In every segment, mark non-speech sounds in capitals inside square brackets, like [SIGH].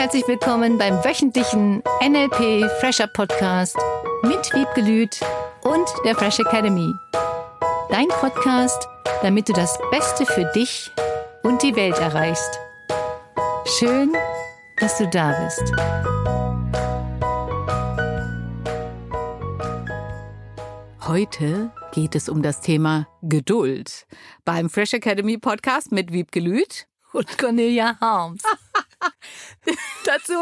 herzlich willkommen beim wöchentlichen NLP Fresher Podcast mit Wiebke Lüth und der Fresh Academy. Dein Podcast, damit du das Beste für dich und die Welt erreichst. Schön, dass du da bist. Heute geht es um das Thema Geduld beim Fresh Academy Podcast mit Wiebke Lüth und Cornelia Harms. [LAUGHS] [LAUGHS] Dazu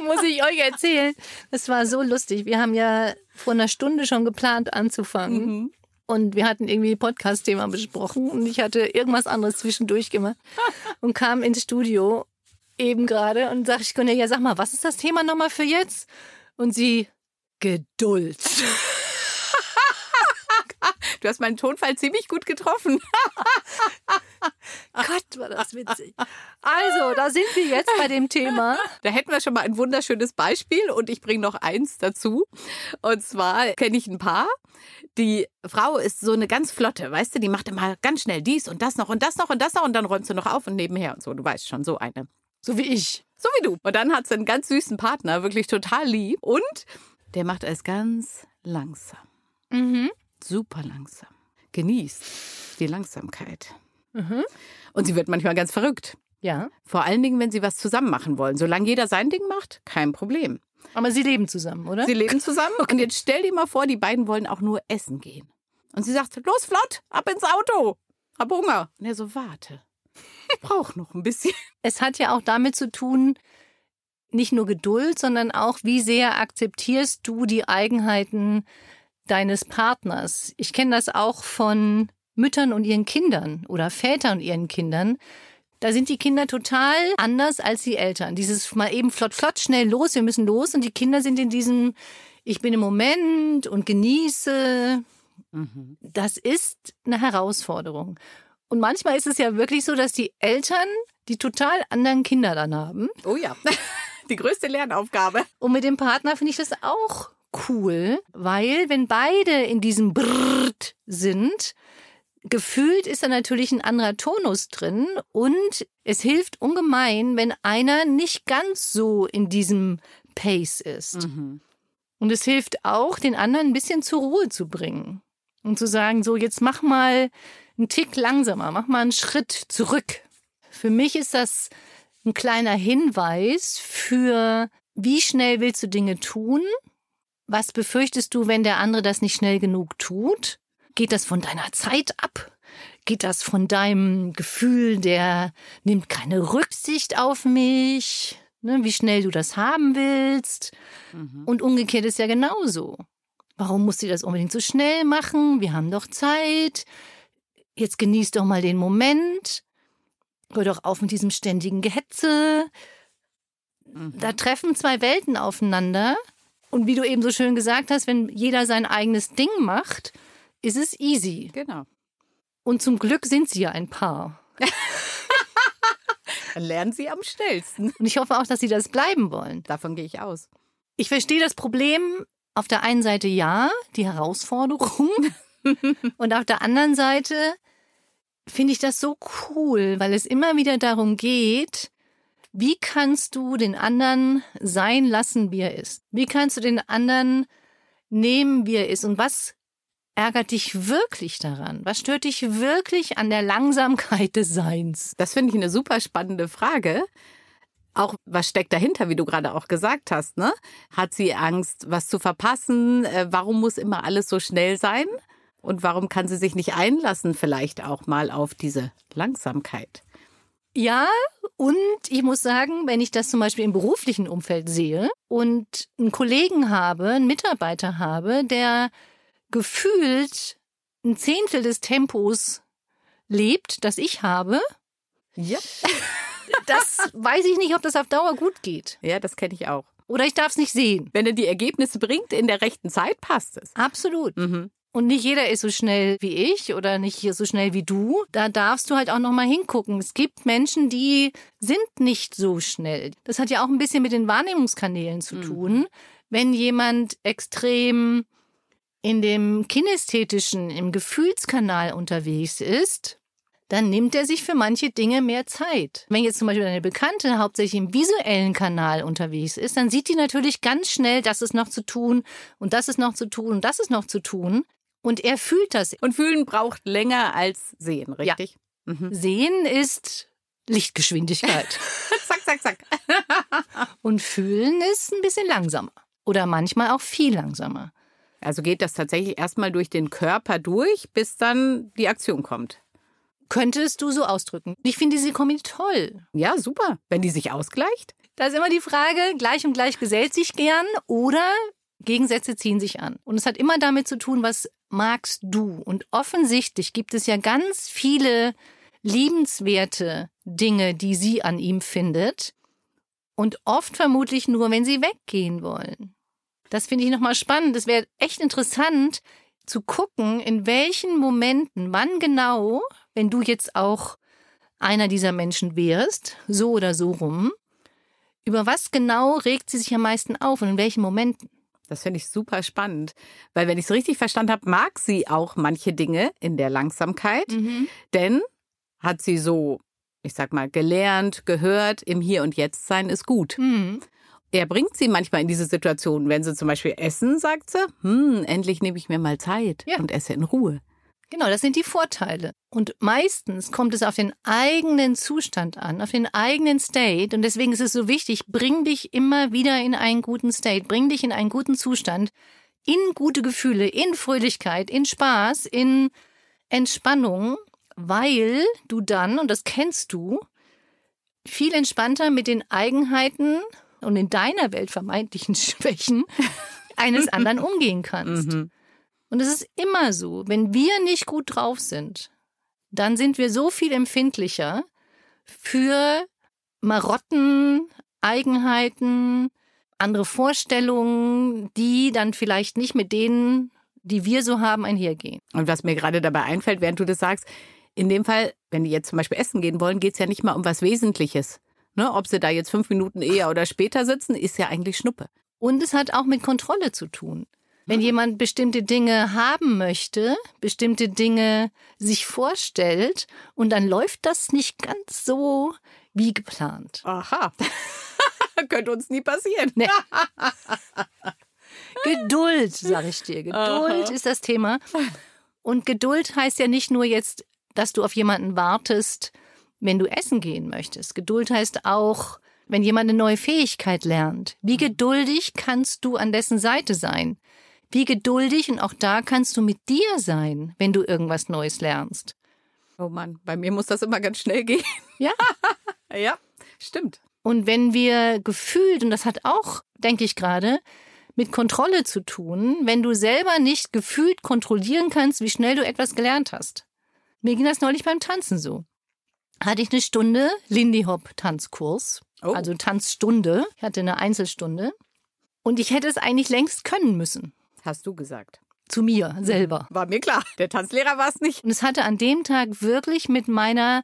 muss ich euch erzählen, es war so lustig. Wir haben ja vor einer Stunde schon geplant anzufangen. Mhm. Und wir hatten irgendwie Podcast-Thema besprochen und ich hatte irgendwas anderes zwischendurch gemacht [LAUGHS] und kam ins Studio eben gerade und sag ich, Cornelia, sag mal, was ist das Thema nochmal für jetzt? Und sie, Geduld. [LAUGHS] Du hast meinen Tonfall ziemlich gut getroffen. [LAUGHS] Gott, war das witzig. Also, da sind wir jetzt bei dem Thema. Da hätten wir schon mal ein wunderschönes Beispiel und ich bringe noch eins dazu. Und zwar kenne ich ein Paar. Die Frau ist so eine ganz flotte, weißt du, die macht immer ganz schnell dies und das noch und das noch und das noch und dann räumt sie noch auf und nebenher und so. Du weißt schon, so eine. So wie ich. So wie du. Und dann hat sie einen ganz süßen Partner, wirklich total lieb. Und der macht alles ganz langsam. Mhm super langsam. Genießt die Langsamkeit. Mhm. Und sie wird manchmal ganz verrückt. Ja. Vor allen Dingen, wenn sie was zusammen machen wollen. Solange jeder sein Ding macht, kein Problem. Aber sie leben zusammen, oder? Sie leben zusammen. [LAUGHS] Okay. Und jetzt stell dir mal vor, die beiden wollen auch nur essen gehen. Und sie sagt, los, flott, ab ins Auto. Hab Hunger. Und er so, warte. Ich brauche noch ein bisschen. [LAUGHS] Es hat ja auch damit zu tun, nicht nur Geduld, sondern auch, wie sehr akzeptierst du die Eigenheiten deines Partners. Ich kenne das auch von Müttern und ihren Kindern oder Vätern und ihren Kindern. Da sind die Kinder total anders als die Eltern. Dieses mal eben flott, flott, schnell los, wir müssen los. Und die Kinder sind in diesem, ich bin im Moment und genieße. Mhm. Das ist eine Herausforderung. Und manchmal ist es ja wirklich so, dass die Eltern die total anderen Kinder dann haben. Oh ja. [LAUGHS] Die größte Lernaufgabe. Und mit dem Partner finde ich das auch cool, weil wenn beide in diesem Brrrt sind, gefühlt ist da natürlich ein anderer Tonus drin und es hilft ungemein, wenn einer nicht ganz so in diesem Pace ist. Mhm. Und es hilft auch, den anderen ein bisschen zur Ruhe zu bringen und zu sagen, so jetzt mach mal einen Tick langsamer, mach mal einen Schritt zurück. Für mich ist das ein kleiner Hinweis für, wie schnell willst du Dinge tun was befürchtest du, wenn der andere das nicht schnell genug tut? Geht das von deiner Zeit ab? Geht das von deinem Gefühl, der nimmt keine Rücksicht auf mich? Ne, wie schnell du das haben willst? Mhm. Und umgekehrt ist ja genauso. Warum muss sie das unbedingt so schnell machen? Wir haben doch Zeit. Jetzt genieß doch mal den Moment. Hör doch auf mit diesem ständigen Gehetze. Mhm. Da treffen zwei Welten aufeinander und wie du eben so schön gesagt hast, wenn jeder sein eigenes Ding macht, ist es easy. Genau. Und zum Glück sind sie ja ein Paar. [LAUGHS] Dann lernen sie am schnellsten. Und ich hoffe auch, dass sie das bleiben wollen. Davon gehe ich aus. Ich verstehe das Problem auf der einen Seite ja, die Herausforderung. [LAUGHS] Und auf der anderen Seite finde ich das so cool, weil es immer wieder darum geht, wie kannst du den anderen sein lassen, wie er ist? Wie kannst du den anderen nehmen, wie er ist? Und was ärgert dich wirklich daran? Was stört dich wirklich an der Langsamkeit des Seins? Das finde ich eine super spannende Frage. Auch was steckt dahinter, wie du gerade auch gesagt hast, ne? Hat sie Angst, was zu verpassen? Äh, warum muss immer alles so schnell sein? Und warum kann sie sich nicht einlassen, vielleicht auch mal auf diese Langsamkeit? Ja, und ich muss sagen, wenn ich das zum Beispiel im beruflichen Umfeld sehe und einen Kollegen habe, einen Mitarbeiter habe, der gefühlt ein Zehntel des Tempos lebt, das ich habe. Ja. [LAUGHS] Das weiß ich nicht, ob das auf Dauer gut geht. Ja, das kenne ich auch. Oder ich darf es nicht sehen. Wenn er die Ergebnisse bringt in der rechten Zeit, passt es. Absolut. Mhm. Und nicht jeder ist so schnell wie ich oder nicht so schnell wie du. Da darfst du halt auch noch mal hingucken. Es gibt Menschen, die sind nicht so schnell. Das hat ja auch ein bisschen mit den Wahrnehmungskanälen zu mhm. tun. Wenn jemand extrem in dem kinästhetischen, im Gefühlskanal unterwegs ist, dann nimmt er sich für manche Dinge mehr Zeit. Wenn jetzt zum Beispiel eine Bekannte hauptsächlich im visuellen Kanal unterwegs ist, dann sieht die natürlich ganz schnell, das ist noch zu tun und das ist noch zu tun und das ist noch zu tun. Und er fühlt das. Und fühlen braucht länger als sehen, richtig? Ja. Mhm. Sehen ist Lichtgeschwindigkeit. [LAUGHS] zack, zack, zack. [LAUGHS] und fühlen ist ein bisschen langsamer. Oder manchmal auch viel langsamer. Also geht das tatsächlich erstmal durch den Körper durch, bis dann die Aktion kommt. Könntest du so ausdrücken. Ich finde diese Kombi toll. Ja, super. Wenn die sich ausgleicht. Da ist immer die Frage, gleich und gleich gesellt sich gern oder Gegensätze ziehen sich an. Und es hat immer damit zu tun, was magst du. Und offensichtlich gibt es ja ganz viele liebenswerte Dinge, die sie an ihm findet. Und oft vermutlich nur, wenn sie weggehen wollen. Das finde ich nochmal spannend. Es wäre echt interessant zu gucken, in welchen Momenten, wann genau, wenn du jetzt auch einer dieser Menschen wärst, so oder so rum, über was genau regt sie sich am meisten auf und in welchen Momenten? Das finde ich super spannend, weil wenn ich es richtig verstanden habe, mag sie auch manche Dinge in der Langsamkeit, mhm. denn hat sie so, ich sag mal, gelernt, gehört, im Hier und Jetzt sein ist gut. Mhm. Er bringt sie manchmal in diese Situation, wenn sie zum Beispiel essen, sagt sie, hm, endlich nehme ich mir mal Zeit ja. und esse in Ruhe. Genau, das sind die Vorteile. Und meistens kommt es auf den eigenen Zustand an, auf den eigenen State. Und deswegen ist es so wichtig, bring dich immer wieder in einen guten State, bring dich in einen guten Zustand, in gute Gefühle, in Fröhlichkeit, in Spaß, in Entspannung, weil du dann, und das kennst du, viel entspannter mit den Eigenheiten und in deiner Welt vermeintlichen [LAUGHS] Schwächen eines anderen umgehen kannst. Mhm. Und es ist immer so, wenn wir nicht gut drauf sind, dann sind wir so viel empfindlicher für Marotten, Eigenheiten, andere Vorstellungen, die dann vielleicht nicht mit denen, die wir so haben, einhergehen. Und was mir gerade dabei einfällt, während du das sagst, in dem Fall, wenn die jetzt zum Beispiel essen gehen wollen, geht es ja nicht mal um was Wesentliches. Ne, ob sie da jetzt fünf Minuten eher oder später sitzen, ist ja eigentlich Schnuppe. Und es hat auch mit Kontrolle zu tun. Wenn mhm. jemand bestimmte Dinge haben möchte, bestimmte Dinge sich vorstellt und dann läuft das nicht ganz so wie geplant. Aha. [LAUGHS] Könnte uns nie passieren. Nee. [LAUGHS] Geduld, sage ich dir. Geduld Aha. ist das Thema. Und Geduld heißt ja nicht nur jetzt, dass du auf jemanden wartest, wenn du essen gehen möchtest. Geduld heißt auch, wenn jemand eine neue Fähigkeit lernt. Wie geduldig kannst du an dessen Seite sein? Wie geduldig und auch da kannst du mit dir sein, wenn du irgendwas Neues lernst. Oh Mann, bei mir muss das immer ganz schnell gehen. [LAUGHS] Ja. ja, stimmt. Und wenn wir gefühlt, und das hat auch, denke ich gerade, mit Kontrolle zu tun, wenn du selber nicht gefühlt kontrollieren kannst, wie schnell du etwas gelernt hast. Mir ging das neulich beim Tanzen so hatte ich eine Stunde Lindy Hop Tanzkurs, oh. also Tanzstunde. Ich hatte eine Einzelstunde und ich hätte es eigentlich längst können müssen. Hast du gesagt? Zu mir selber. War mir klar. Der Tanzlehrer war es nicht. Und es hatte an dem Tag wirklich mit meiner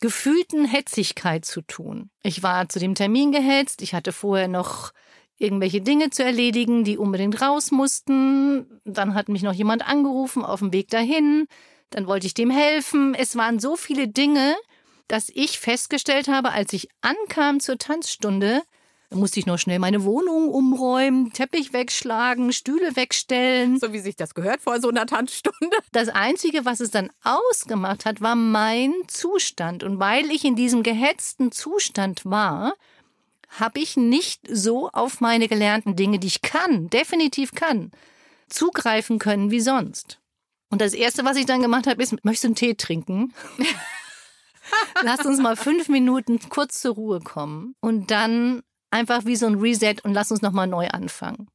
gefühlten Hetzigkeit zu tun. Ich war zu dem Termin gehetzt. Ich hatte vorher noch irgendwelche Dinge zu erledigen, die unbedingt raus mussten. Dann hat mich noch jemand angerufen auf dem Weg dahin. Dann wollte ich dem helfen. Es waren so viele Dinge, dass ich festgestellt habe, als ich ankam zur Tanzstunde, musste ich noch schnell meine Wohnung umräumen, Teppich wegschlagen, Stühle wegstellen. So wie sich das gehört vor so einer Tanzstunde. [LAUGHS] Das Einzige, was es dann ausgemacht hat, war mein Zustand. Und weil ich in diesem gehetzten Zustand war, habe ich nicht so auf meine gelernten Dinge, die ich kann, definitiv kann, zugreifen können wie sonst. Und das Erste, was ich dann gemacht habe, ist, möchtest du einen Tee trinken? [LAUGHS] lass uns mal fünf Minuten kurz zur Ruhe kommen und dann einfach wie so ein Reset und lass uns nochmal neu anfangen.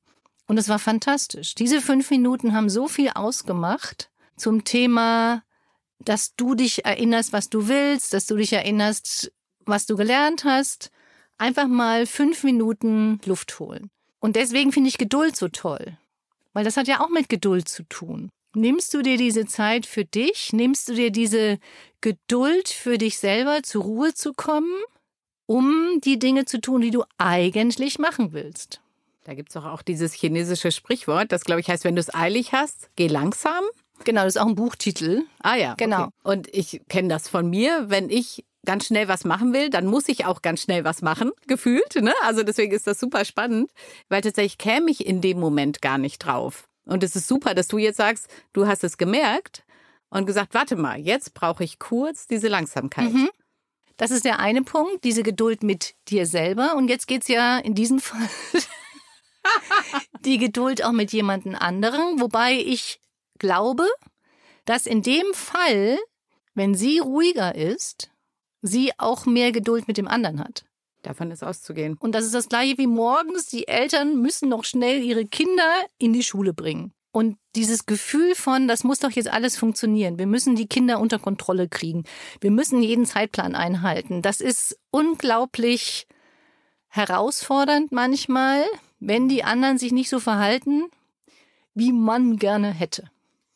Und es war fantastisch. Diese fünf Minuten haben so viel ausgemacht zum Thema, dass du dich erinnerst, was du willst, dass du dich erinnerst, was du gelernt hast. Einfach mal fünf Minuten Luft holen. Und deswegen finde ich Geduld so toll. Weil das hat ja auch mit Geduld zu tun. Nimmst du dir diese Zeit für dich? Nimmst du dir diese Geduld für dich selber zur Ruhe zu kommen, um die Dinge zu tun, die du eigentlich machen willst? Da gibt es auch, auch dieses chinesische Sprichwort, das glaube ich heißt, wenn du es eilig hast, geh langsam. Genau, das ist auch ein Buchtitel. Ah ja, Genau. Okay. Und ich kenne das von mir, wenn ich ganz schnell was machen will, dann muss ich auch ganz schnell was machen, gefühlt. Ne? Also deswegen ist das super spannend, weil tatsächlich käme ich in dem Moment gar nicht drauf. Und es ist super, dass du jetzt sagst, du hast es gemerkt und gesagt, warte mal, jetzt brauche ich kurz diese Langsamkeit. Mhm. Das ist der eine Punkt, diese Geduld mit dir selber. Und jetzt geht's ja in diesem Fall [LAUGHS] die Geduld auch mit jemandem anderen, wobei ich glaube, dass in dem Fall, wenn sie ruhiger ist, sie auch mehr Geduld mit dem anderen hat. Davon ist auszugehen. Und das ist das gleiche wie morgens, die Eltern müssen noch schnell ihre Kinder in die Schule bringen. Und dieses Gefühl von, das muss doch jetzt alles funktionieren. Wir müssen die Kinder unter Kontrolle kriegen. Wir müssen jeden Zeitplan einhalten. Das ist unglaublich herausfordernd manchmal, wenn die anderen sich nicht so verhalten, wie man gerne hätte.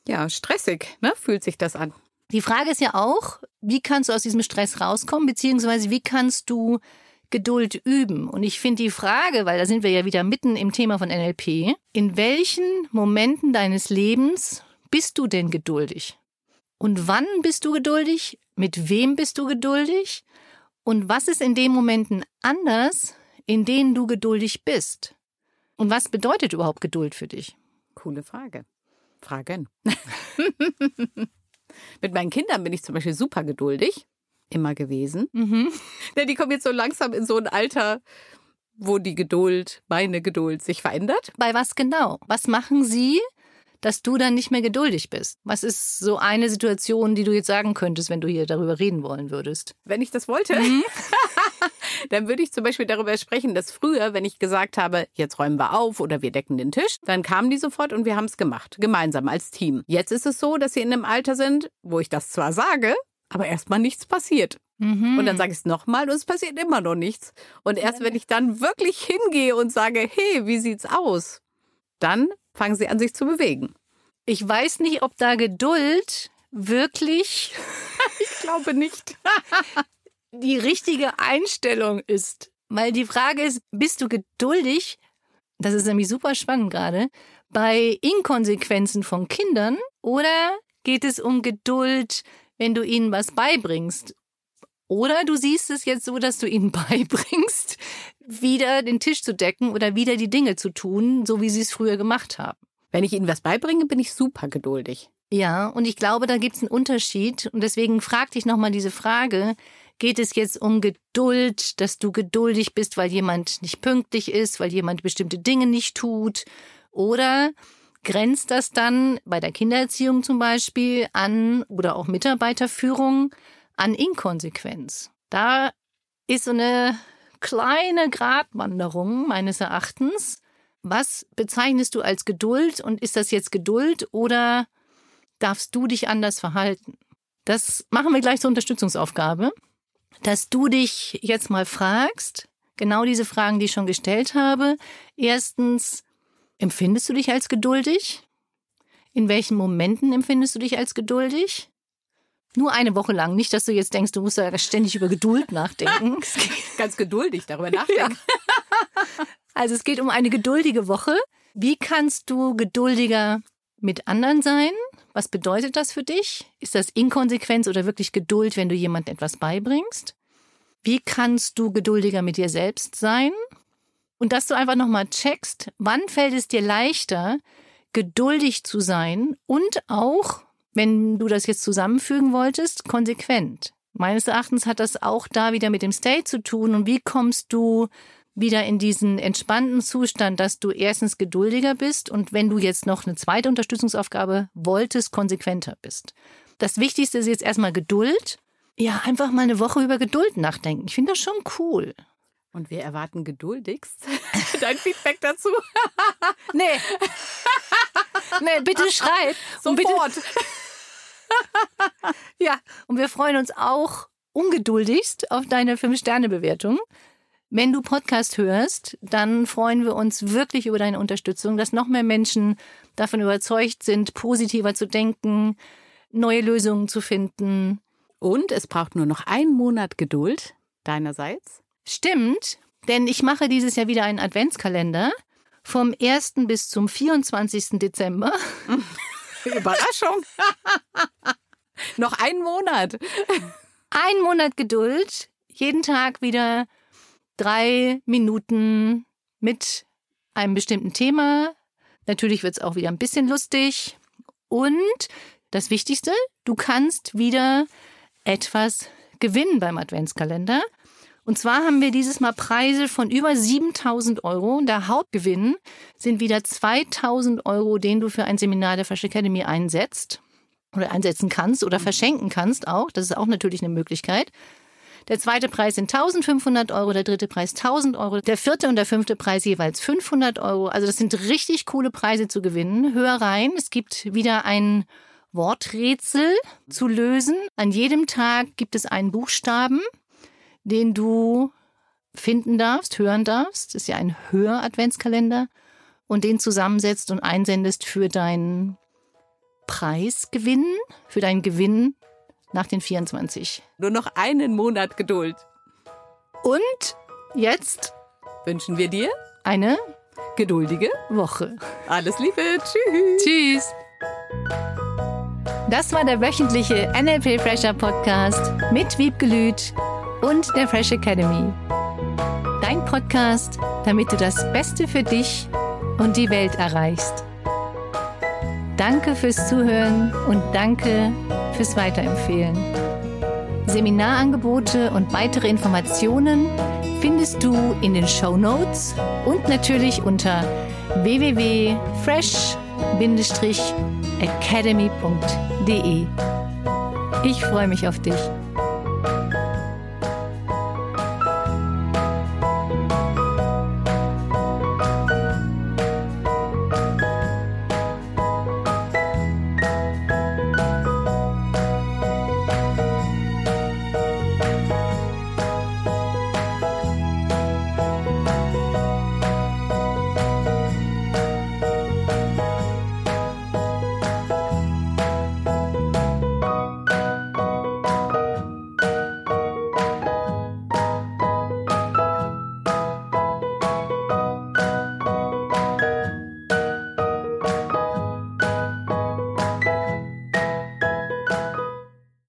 Ja, stressig, ne? Fühlt sich das an. Die Frage ist ja auch, wie kannst du aus diesem Stress rauskommen, beziehungsweise wie kannst du Geduld üben? Und ich finde die Frage, weil da sind wir ja wieder mitten im Thema von NLP, in welchen Momenten deines Lebens bist du denn geduldig? Und wann bist du geduldig? Mit wem bist du geduldig? Und was ist in den Momenten anders, in denen du geduldig bist? Und was bedeutet überhaupt Geduld für dich? Coole Frage. Fragen. [LAUGHS] Mit meinen Kindern bin ich zum Beispiel super geduldig. Immer gewesen. Mhm. [LAUGHS] Denn die kommen jetzt so langsam in so ein Alter, wo die Geduld, meine Geduld sich verändert. Bei was genau? Was machen sie, dass du dann nicht mehr geduldig bist? Was ist so eine Situation, die du jetzt sagen könntest, wenn du hier darüber reden wollen würdest? Wenn ich das wollte, [LAUGHS] dann würde ich zum Beispiel darüber sprechen, dass früher, wenn ich gesagt habe, jetzt räumen wir auf oder wir decken den Tisch, dann kamen die sofort und wir haben es gemacht, gemeinsam als Team. Jetzt ist es so, dass sie in einem Alter sind, wo ich das zwar sage, aber erstmal nichts passiert. Mhm. Und dann sage ich es nochmal und es passiert immer noch nichts. Und erst wenn ich dann wirklich hingehe und sage, hey, wie sieht's aus? Dann fangen sie an, sich zu bewegen. ich weiß nicht, ob da Geduld wirklich [LAUGHS] Ich glaube nicht. [LAUGHS] die richtige Einstellung ist. Weil die Frage ist, bist du geduldig? Das ist nämlich super spannend gerade. Bei Inkonsequenzen von Kindern oder geht es um Geduld, wenn du ihnen was beibringst? Oder du siehst es jetzt so, dass du ihnen [LAUGHS] beibringst, wieder den Tisch zu decken oder wieder die Dinge zu tun, so wie sie es früher gemacht haben. Wenn ich ihnen was beibringe, bin ich super geduldig. Ja, und ich glaube, da gibt es einen Unterschied. Und deswegen frag dich nochmal diese Frage. Geht es jetzt um Geduld, dass du geduldig bist, weil jemand nicht pünktlich ist, weil jemand bestimmte Dinge nicht tut? Oder grenzt das dann bei der Kindererziehung zum Beispiel an oder auch Mitarbeiterführung an Inkonsequenz? Da ist so eine kleine Gratwanderung meines Erachtens. Was bezeichnest du als Geduld und ist das jetzt Geduld oder darfst du dich anders verhalten? Das machen wir gleich zur Unterstützungsaufgabe, dass du dich jetzt mal fragst, genau diese Fragen, die ich schon gestellt habe. Erstens, empfindest du dich als geduldig? In welchen Momenten empfindest du dich als geduldig? Nur eine Woche lang. Nicht, dass du jetzt denkst, du musst ja ständig über Geduld nachdenken. [LAUGHS] Ganz geduldig darüber [LAUGHS] nachdenken. Also es geht um eine geduldige Woche. Wie kannst du geduldiger mit anderen sein? Was bedeutet das für dich? Ist das Inkonsequenz oder wirklich Geduld, wenn du jemandem etwas beibringst? Wie kannst du geduldiger mit dir selbst sein? Und dass du einfach nochmal checkst, wann fällt es dir leichter, geduldig zu sein und auch, wenn du das jetzt zusammenfügen wolltest, konsequent. Meines Erachtens hat das auch da wieder mit dem State zu tun. Und wie kommst du wieder in diesen entspannten Zustand, dass du erstens geduldiger bist und wenn du jetzt noch eine zweite Unterstützungsaufgabe wolltest, konsequenter bist. Das Wichtigste ist jetzt erstmal Geduld. Ja, einfach mal eine Woche über Geduld nachdenken. Ich finde das schon cool. Und wir erwarten geduldigst [LAUGHS] dein Feedback dazu. [LAUGHS] Nee. nee, bitte schreib. Und bitte, Sofort. [LAUGHS] ja, und wir freuen uns auch ungeduldigst auf deine 5-Sterne-Bewertung. Wenn du Podcast hörst, dann freuen wir uns wirklich über deine Unterstützung, dass noch mehr Menschen davon überzeugt sind, positiver zu denken, neue Lösungen zu finden. Und es braucht nur noch einen Monat Geduld deinerseits. Stimmt, denn ich mache dieses Jahr wieder einen Adventskalender vom 1. bis zum 24. Dezember. [LAUGHS] Überraschung. [LAUGHS] Noch einen Monat. Ein Monat Geduld, jeden Tag wieder drei Minuten mit einem bestimmten Thema. Natürlich wird es auch wieder ein bisschen lustig. Und das Wichtigste, du kannst wieder etwas gewinnen beim Adventskalender. Und zwar haben wir dieses Mal Preise von über 7000 Euro. Der Hauptgewinn sind wieder 2000 Euro, den du für ein Seminar der Fresh Academy einsetzt oder einsetzen kannst oder verschenken kannst auch. Das ist auch natürlich eine Möglichkeit. Der zweite Preis sind 1500 Euro, der dritte Preis 1000 Euro, der vierte und der fünfte Preis jeweils 500 Euro. Also das sind richtig coole Preise zu gewinnen. Hör rein. Es gibt wieder ein Worträtsel zu lösen. An jedem Tag gibt es einen Buchstaben, den du finden darfst, hören darfst. Das ist ja ein Hör-Adventskalender. Und den zusammensetzt und einsendest für deinen Preisgewinn, für deinen Gewinn nach den 24. Nur noch einen Monat Geduld. Und jetzt wünschen wir dir eine geduldige Woche. Alles Liebe. Tschüss. Tschüss. Das war der wöchentliche NLP Fresher Podcast mit Wiebgelüt und der Fresh Academy. Dein Podcast, damit du das Beste für dich und die Welt erreichst. Danke fürs Zuhören und danke fürs Weiterempfehlen. Seminarangebote und weitere Informationen findest du in den Show Notes und natürlich unter www.fresh-academy.de. Ich freue mich auf dich.